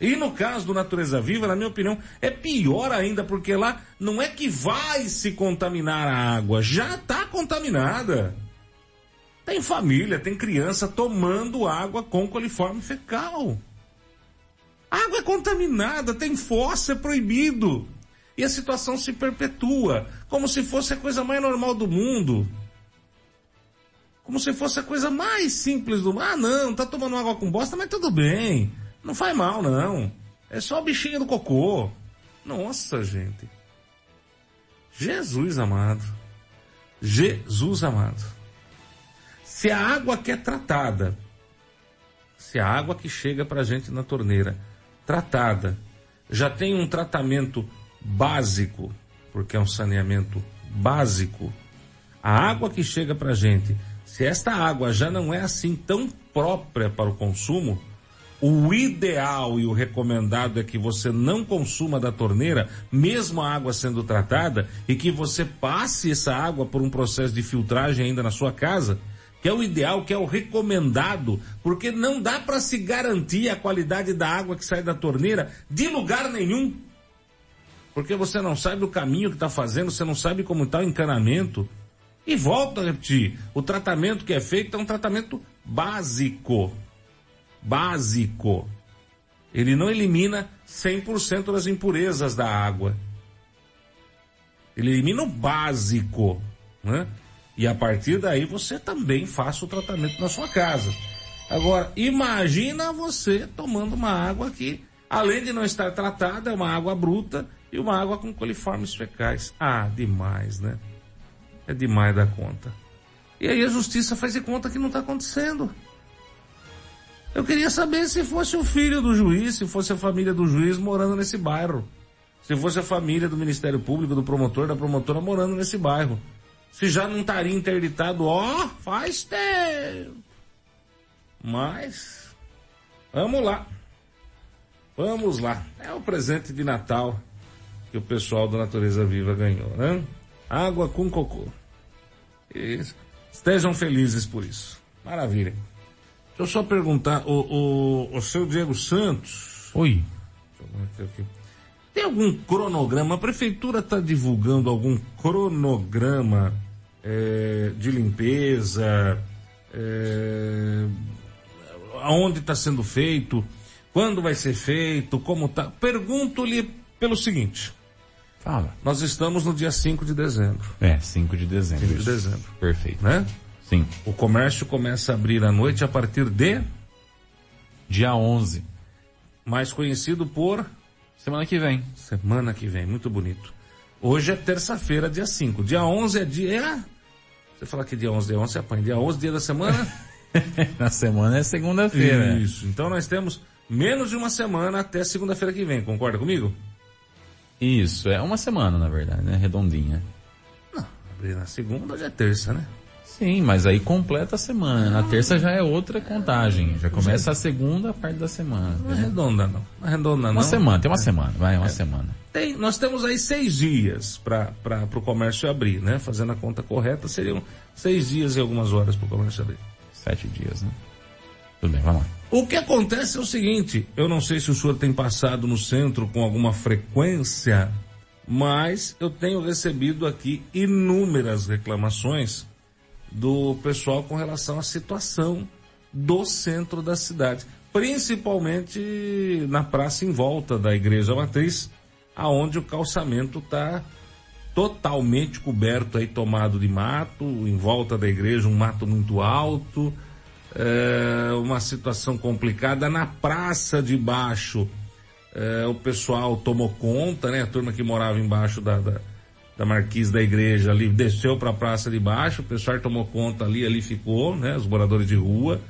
E no caso do Natureza Viva, na minha opinião, é pior ainda, porque lá não é que vai se contaminar a água, já está contaminada. Tem família, tem criança tomando água com coliforme fecal. A água é contaminada, tem fossa, é proibido e a situação se perpetua, como se fosse a coisa mais normal do mundo. Como se fosse a coisa mais simples do mundo. Ah, não, tá tomando água com bosta, mas tudo bem. Não faz mal, não. É só o bichinho do cocô. Nossa, gente. Jesus amado. Jesus amado. Se a água que é tratada, se a água que chega pra gente na torneira, tratada, já tem um tratamento básico, porque é um saneamento básico. A água que chega para a gente, se esta água já não é assim tão própria para o consumo, o ideal e o recomendado é que você não consuma da torneira, mesmo a água sendo tratada, e que você passe essa água por um processo de filtragem ainda na sua casa, que é o ideal, que é o recomendado, porque não dá para se garantir a qualidade da água que sai da torneira de lugar nenhum porque você não sabe o caminho que está fazendo, você não sabe como está o encanamento. E volto a repetir, o tratamento que é feito é um tratamento básico. Básico. Ele não elimina 100% das impurezas da água. Ele elimina o básico, né? E a partir daí você também faça o tratamento na sua casa. Agora, imagina você tomando uma água que, além de não estar tratada, é uma água bruta, e uma água com coliformes fecais. Ah, demais, né? É demais da conta. E aí a justiça faz de conta que não está acontecendo. Eu queria saber se fosse o filho do juiz, se fosse a família do juiz morando nesse bairro. se fosse a família do Ministério Público, do promotor, da promotora morando nesse bairro. Se já não estaria interditado, ó, faz tempo. Mas, vamos lá. Vamos lá. É o presente de Natal que o pessoal da Natureza Viva ganhou, né? Água com cocô. Isso. Estejam felizes por isso. Maravilha. Deixa eu só perguntar, o, o, o seu Diego Santos. Oi. Deixa eu aqui. Tem algum cronograma? A prefeitura está divulgando algum cronograma é, de limpeza? É, aonde está sendo feito? Quando vai ser feito? Como tá? Pergunto-lhe pelo seguinte. Fala. Nós estamos no dia 5 de dezembro. É, 5 de dezembro. 5 de dezembro. Perfeito. Né? Sim. O comércio começa a abrir à noite a partir de Dia 11. mais conhecido por Semana que vem. semana que vem. Muito bonito. Hoje é terça-feira, dia 5. Dia 11 é dia... Você fala que dia 11 dia 11 você apanha. Dia 11, dia da semana? Na semana é segunda-feira. Isso. Então nós temos menos de uma semana até segunda-feira que vem. Concorda comigo? Isso, é uma semana, na verdade, né? Redondinha. Abrir na segunda, hoje é terça, né? Sim, mas aí completa a semana. Na terça já é outra contagem. Já começa a segunda parte da semana. Não é entendeu? redonda não. Não é redonda não. Uma semana, tem uma semana, vai, uma semana. Tem, nós temos aí seis dias para o comércio abrir, né? Fazendo a conta correta, seriam seis dias e algumas horas para o comércio abrir. Sete dias, né? Tudo bem, vamos lá. O que acontece é o seguinte, eu não sei se o senhor tem passado no centro com alguma frequência, mas eu tenho recebido aqui inúmeras reclamações do pessoal com relação à situação do centro da cidade, principalmente na praça em volta da igreja matriz, aonde o calçamento está totalmente coberto aí, tomado de mato, em volta da igreja um mato muito alto, é, uma situação complicada na praça de baixo. é, o pessoal tomou conta, né? A turma que morava embaixo da, da, da marquise da igreja ali desceu para a praça de baixo, o pessoal tomou conta ali, ali ficou, né? Os moradores de rua.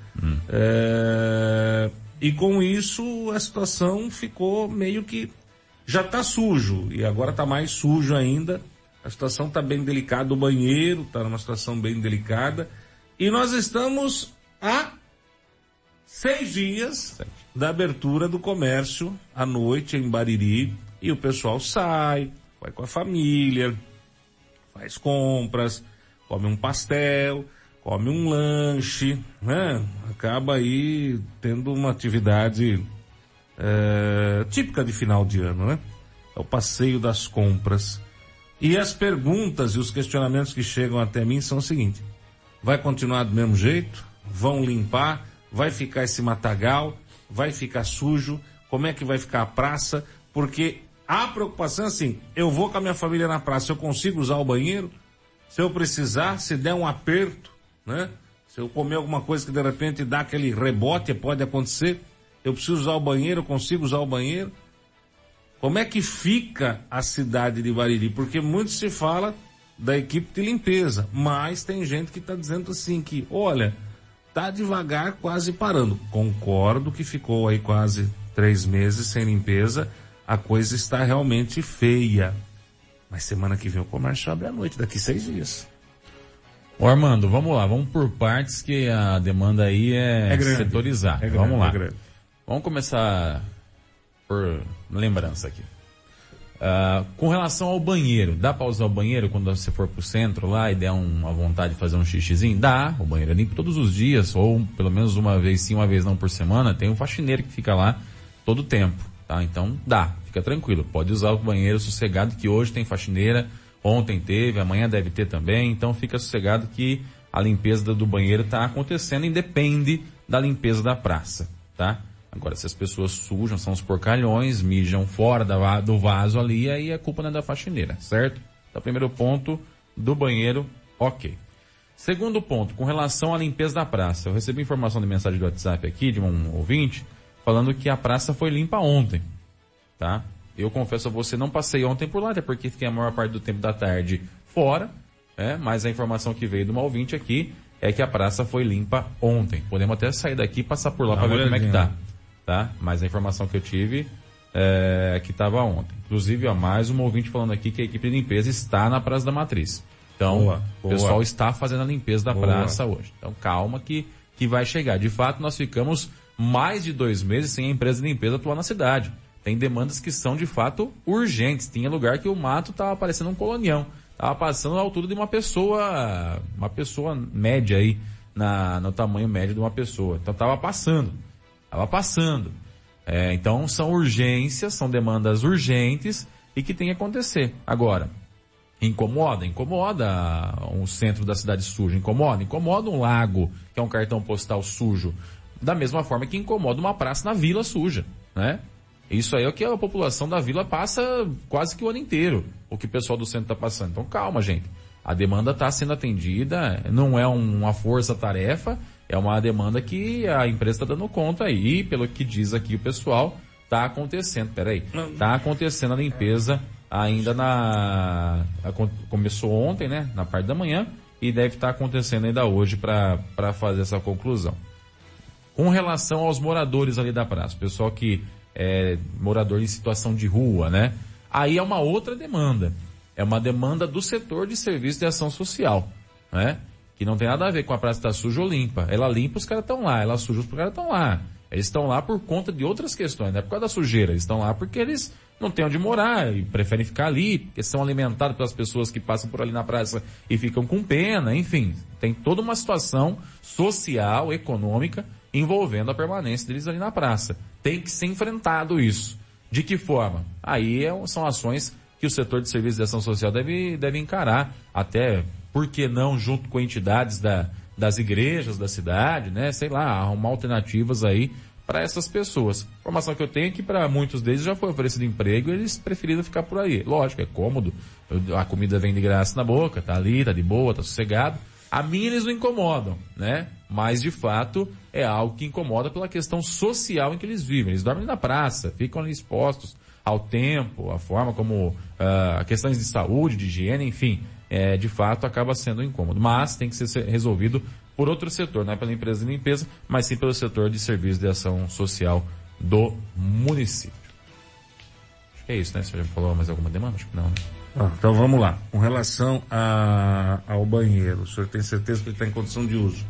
É, e com isso a situação ficou meio que já tá sujo e agora tá mais sujo ainda. A situação tá bem delicada, o banheiro tá numa situação bem delicada e nós estamos há seis dias da abertura do comércio à noite em Bariri e o pessoal sai, vai com a família, faz compras, come um pastel, come um lanche, né? Acaba aí tendo uma atividade é, típica de final de ano, né? É o passeio das compras. E as perguntas e os questionamentos que chegam até mim são o seguinte: vai continuar do mesmo jeito? Vão limpar? Vai ficar esse matagal? Vai ficar sujo? Como é que vai ficar a praça? Porque a preocupação é assim: eu vou com a minha família na praça, eu consigo usar o banheiro? Se eu precisar, se der um aperto, né? Se eu comer alguma coisa que de repente dá aquele rebote, pode acontecer. Eu preciso usar o banheiro, eu consigo usar o banheiro. Como é que fica a cidade de Bariri? Porque muito se fala da equipe de limpeza, mas tem gente que está dizendo assim que, olha, tá devagar, quase parando. Concordo que ficou aí quase três meses sem limpeza, a coisa está realmente feia. Mas semana que vem o comércio abre à noite, daqui seis dias. Ô Armando, vamos lá, vamos por partes que a demanda aí é, É grande. setorizar. É grande, vamos lá. é. Vamos começar por lembrança aqui. Ah, com relação ao banheiro, dá para usar o banheiro quando você for pro centro lá e der uma vontade de fazer um xixizinho? Dá, o banheiro é limpo todos os dias, ou pelo menos uma vez sim, uma vez não por semana, tem um faxineiro que fica lá todo o tempo, tá? Então dá, fica tranquilo, pode usar o banheiro sossegado que hoje tem faxineira, ontem teve, amanhã deve ter também, então fica sossegado que a limpeza do- banheiro está acontecendo, independe da limpeza da praça, tá? Agora, se as pessoas sujam, são os porcalhões, mijam fora da do vaso ali, aí a culpa não é da faxineira, certo? Então, primeiro ponto do banheiro, ok. Segundo ponto, com relação à limpeza da praça. Eu recebi informação de mensagem do WhatsApp aqui de um ouvinte falando que a praça foi limpa ontem, tá? Eu confesso a você, não passei ontem por lá, até porque fiquei a maior parte do tempo da tarde fora, né? Mas a informação que veio de uma ouvinte aqui é que a praça foi limpa ontem. Podemos até sair daqui e passar por lá para ver como é que tá, tá? Mas a informação que eu tive é, que estava ontem. Inclusive, ó, mais um ouvinte falando aqui que a equipe de limpeza está na Praça da Matriz. Então, Boa, o boa. pessoal está fazendo a limpeza da Boa. praça hoje. Então, calma que, que vai chegar. De fato, nós ficamos mais de dois meses sem a empresa de limpeza atuar na cidade. Tem demandas que são, de fato, urgentes. Tinha lugar que o mato estava parecendo um colonião. Estava passando a altura de uma pessoa, uma pessoa média aí, na, no tamanho médio de uma pessoa. Então, estava passando. Estava passando. É, então são urgências, são demandas urgentes e que tem que acontecer. Agora, incomoda, incomoda um centro da cidade sujo, incomoda, incomoda um lago, que é um cartão postal sujo. Da mesma forma que incomoda uma praça na vila suja, né? Isso aí é o que a população da vila passa quase que o ano inteiro, o que o pessoal do centro está passando. Então calma, gente. A demanda está sendo atendida, não é um- uma força-tarefa, é uma demanda que a empresa está dando conta aí. E pelo que diz aqui o pessoal, está acontecendo. Peraí, está acontecendo a limpeza ainda na começou ontem, né, na parte da manhã e deve estar acontecendo ainda hoje para para fazer essa conclusão. Com relação aos moradores ali da praça, pessoal que é morador em situação de rua, né? Aí é uma outra demanda. É uma demanda do setor de serviço de ação social, né? Que não tem nada a ver com a praça estar suja ou limpa. Ela limpa, os caras estão lá. Ela suja, os caras estão lá. Eles estão lá por conta de outras questões, não é por causa da sujeira. Eles estão lá porque eles não têm onde morar e preferem ficar ali, porque são alimentados pelas pessoas que passam por ali na praça e ficam com pena, enfim. Tem toda uma situação social, econômica, envolvendo a permanência deles ali na praça. Tem que ser enfrentado isso. De que forma? Aí é- são ações que o setor de serviços de ação social deve, deve encarar, até, por que não, junto com entidades da, das igrejas da cidade, né? Sei lá, arrumar alternativas aí para essas pessoas. A informação que eu tenho é que para muitos deles já foi oferecido emprego e eles preferiram ficar por aí. Lógico, é cômodo, a comida vem de graça na boca, tá ali, tá de boa, tá sossegado. A mim eles não incomodam, né? Mas de fato é algo que incomoda pela questão social em que eles vivem. Eles dormem na praça, ficam ali expostos ao tempo, à forma como ah, questões de saúde, de higiene, enfim, é, de fato acaba sendo um incômodo. Mas tem que ser resolvido por outro setor, não é pela empresa de limpeza, mas sim pelo setor de serviço de ação social do município. Acho que é isso, né? Você já falou mais alguma demanda? Acho que não, né? Ah, então vamos lá. Com relação a- ao banheiro, o senhor tem certeza que ele está em condição de uso?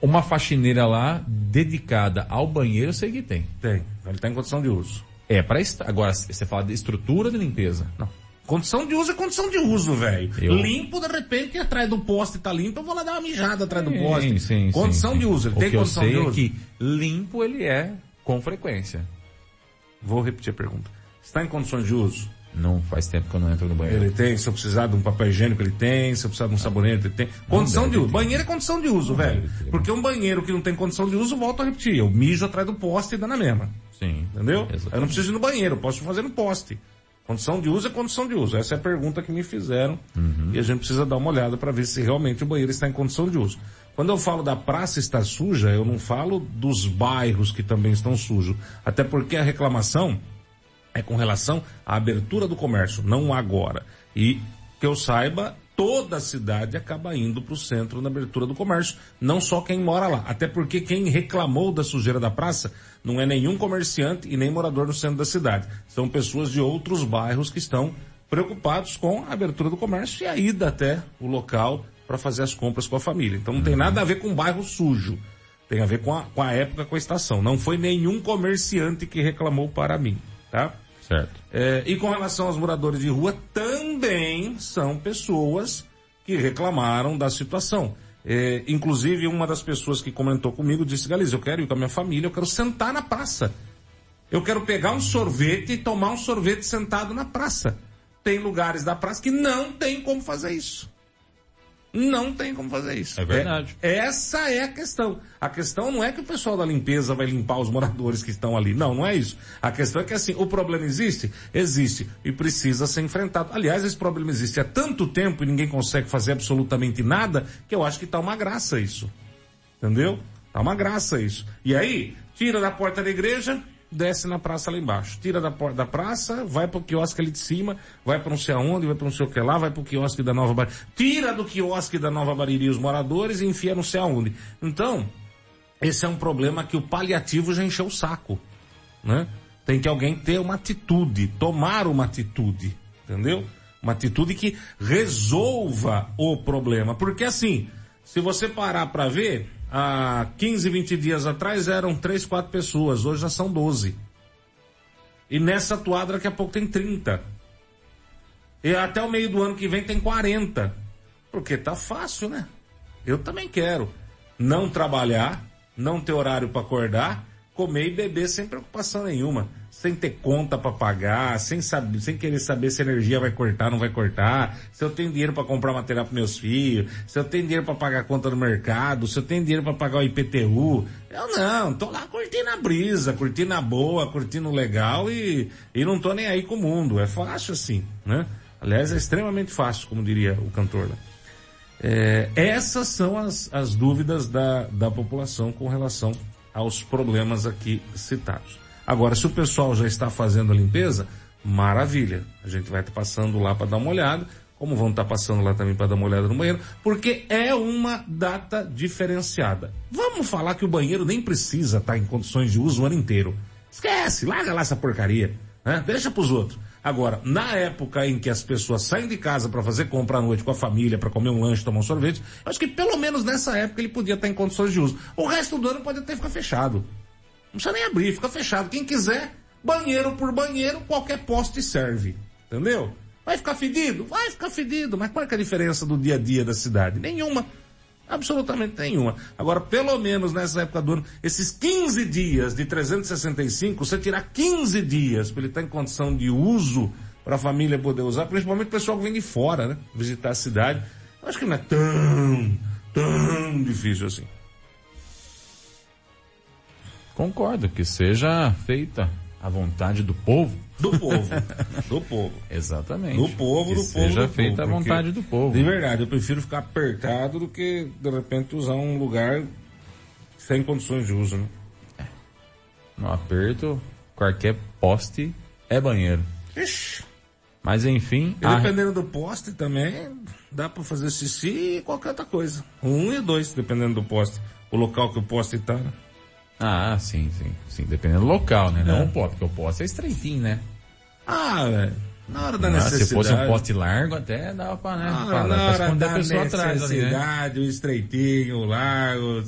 Uma faxineira lá dedicada ao banheiro, eu sei que tem. Tem. Ele está em condição de uso. É, para agora você fala de estrutura de limpeza. Não. Condição de uso é condição de uso, velho. Eu- Limpo, de repente, atrás do poste tá limpo, eu vou lá dar uma mijada atrás do Sim, poste. sim, condição sim, de sim. uso, ele o tem que eu condição sei de é uso. que limpo ele é com frequência. Vou repetir a pergunta. Está em condições de uso? Não faz tempo que eu não entro no banheiro. Ele tem, se eu precisar de um papel higiênico, ele tem, se eu precisar de um sabonete, ele tem. Condição de uso. Banheiro é condição de uso, velho. Porque um banheiro que não tem condição de uso, volto a repetir. Eu mijo atrás do poste e dá na mesma. Sim. Entendeu? Exatamente. Eu não preciso ir no banheiro, eu posso fazer no poste. Condição de uso é condição de uso. Essa é a pergunta que me fizeram Uhum. e a gente precisa dar uma olhada para ver se realmente o banheiro está em condição de uso. Quando eu falo da praça estar suja, eu não falo dos bairros que também estão sujos. Até porque a reclamação é com relação à abertura do comércio, não agora. E que eu saiba, toda a cidade acaba indo para o centro na abertura do comércio, não só quem mora lá. Até porque quem reclamou da sujeira da praça não é nenhum comerciante e nem morador no centro da cidade. São pessoas de outros bairros que estão preocupados com a abertura do comércio e a ida até o local para fazer as compras com a família. Então não tem nada a ver com bairro sujo. Tem a ver com a, com a época, com a estação. Não foi nenhum comerciante que reclamou para mim, tá? Certo. É, e com relação aos moradores de rua, também são pessoas que reclamaram da situação. É, inclusive, uma das pessoas que comentou comigo disse, Galiza, eu quero ir com a minha família, eu quero sentar na praça. Eu quero pegar um sorvete e tomar um sorvete sentado na praça. Tem lugares da praça que não tem como fazer isso. Não tem como fazer isso. É verdade. É- essa é a questão. A questão não é que o pessoal da limpeza vai limpar os moradores que estão ali. Não, não é isso. A questão é que assim, o problema existe? Existe. E precisa ser enfrentado. Aliás, esse problema existe há tanto tempo e ninguém consegue fazer absolutamente nada que eu acho que tá uma graça isso. Entendeu? Tá uma graça isso. E aí, tira da porta da igreja, desce na praça lá embaixo. Tira da da praça, vai pro quiosque ali de cima, vai para não sei aonde, vai para não sei o que lá, vai pro quiosque da Nova Bariri. Tira do quiosque da Nova Bariri os moradores e enfia não sei aonde. Então, esse é um problema que o paliativo já encheu o saco, né? Tem que alguém ter uma atitude, tomar uma atitude, entendeu? Uma atitude que resolva o problema. Porque assim, se você parar para ver, há 15, 20 dias atrás eram 3, 4 pessoas, hoje já são 12. E nessa toada daqui a pouco tem 30. E até o meio do ano que vem tem 40. Porque tá fácil, né? Eu também quero não trabalhar, não ter horário para acordar, comer e beber sem preocupação nenhuma, sem ter conta para pagar, sem saber, sem querer saber se a energia vai cortar, não vai cortar, se eu tenho dinheiro para comprar material para meus filhos, se eu tenho dinheiro para pagar a conta no mercado, se eu tenho dinheiro para pagar o IPTU. Eu não, tô lá curtindo a brisa, curtindo a boa, curtindo o legal e, e não tô nem aí com o mundo. É fácil assim, né? Aliás, é extremamente fácil, como diria o cantor lá. É, essas são as, as dúvidas da, da população com relação aos problemas aqui citados. Agora, se o pessoal já está fazendo a limpeza, maravilha. A gente vai estar passando lá para dar uma olhada, como vão estar passando lá também para dar uma olhada no banheiro, porque é uma data diferenciada. Vamos falar que o banheiro nem precisa estar em condições de uso o ano inteiro. Esquece, larga lá essa porcaria, né? Deixa para os outros. Agora, na época em que as pessoas saem de casa para fazer compra à noite com a família, para comer um lanche, tomar um sorvete, eu acho que pelo menos nessa época ele podia estar em condições de uso. O resto do ano pode até ficar fechado. Não precisa nem abrir, fica fechado. Quem quiser, banheiro por banheiro, qualquer poste serve. Entendeu? Vai ficar fedido? Vai ficar fedido. Mas qual é, é a diferença do dia a dia da cidade? Nenhuma. Absolutamente nenhuma. Agora, pelo menos nessa época do ano, esses 15 dias de 365, você tirar 15 dias para ele estar em condição de uso para a família poder usar, principalmente o pessoal que vem de fora, né? Visitar a cidade. Eu acho que não é tão, tão difícil assim. Concordo que seja feita a vontade do povo. Do povo. Do povo. Exatamente. Do povo, que do povo. Seja do feita povo, a vontade do povo. De verdade, eu prefiro ficar apertado do que, de repente, usar um lugar sem condições de uso, né? No aperto, qualquer poste é banheiro. Ixi. Mas enfim. E dependendo do poste também, dá para fazer xixi e qualquer outra coisa. Um e dois, dependendo do poste. O local que o poste está. Ah, sim, sim, sim. Dependendo do local, né? É. Não o poste, porque o poste é estreitinho, né? Ah, velho. Na hora da necessidade. Se fosse um poste largo, até dava pra, né? Ah, pra, na hora da necessidade, atrás, né? o estreitinho, o largo.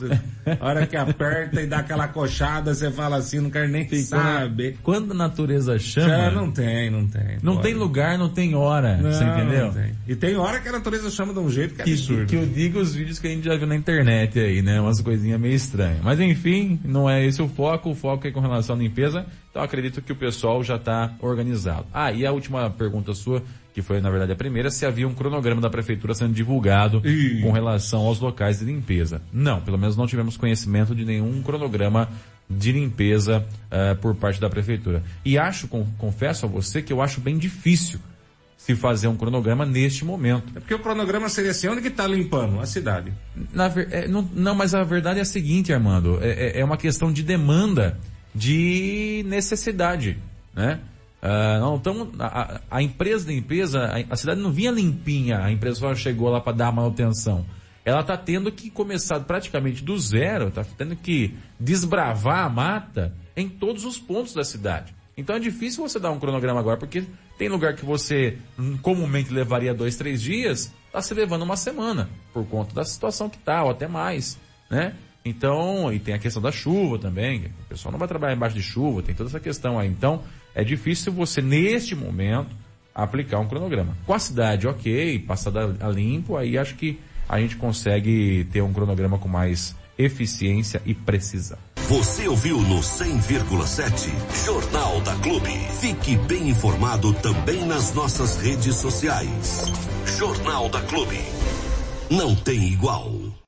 a hora que aperta e dá aquela coxada, você fala assim, não quero nem Sim, saber. Quando a natureza chama. Já não tem, não tem. Não pode. tem lugar, não tem hora. Não, você entendeu? Não tem. E tem hora que a natureza chama de um jeito que é absurdo. Que, que eu digo os vídeos que a gente já viu na internet aí, né? Umas coisinhas meio estranhas. Mas enfim, não é esse o foco. O foco é com relação à limpeza. Então acredito que o pessoal já está organizado. Ah, e a última pergunta sua, que foi na verdade a primeira, se havia um cronograma da prefeitura sendo divulgado Ih. com relação aos locais de limpeza. Não, pelo menos não tivemos conhecimento de nenhum cronograma de limpeza uh, por parte da prefeitura. E acho, com, confesso a você, que eu acho bem difícil se fazer um cronograma neste momento. É porque o cronograma seria assim, onde que está limpando? A cidade. Na, é, não, não, mas a verdade é a seguinte, Armando, é, é, é uma questão de demanda de necessidade, né? Uh, não, então, a, a, empresa de limpeza, a, a, cidade não vinha limpinha, a empresa só chegou lá para dar manutenção. Ela está tendo que começar praticamente do zero, está tendo que desbravar a mata em todos os pontos da cidade. Então é difícil você dar um cronograma agora, porque tem lugar que você hum, comumente levaria dois, três dias, está se levando uma semana, por conta da situação que está, ou até mais, né? Então, e tem a questão da chuva também, o pessoal não vai trabalhar embaixo de chuva, tem toda essa questão aí. Então, é difícil você, neste momento, aplicar um cronograma. Com a cidade, ok, passada a limpo, aí acho que a gente consegue ter um cronograma com mais eficiência e precisão. Você ouviu no 100,7 Jornal da Clube. Fique bem informado também nas nossas redes sociais. Jornal da Clube. Não tem igual.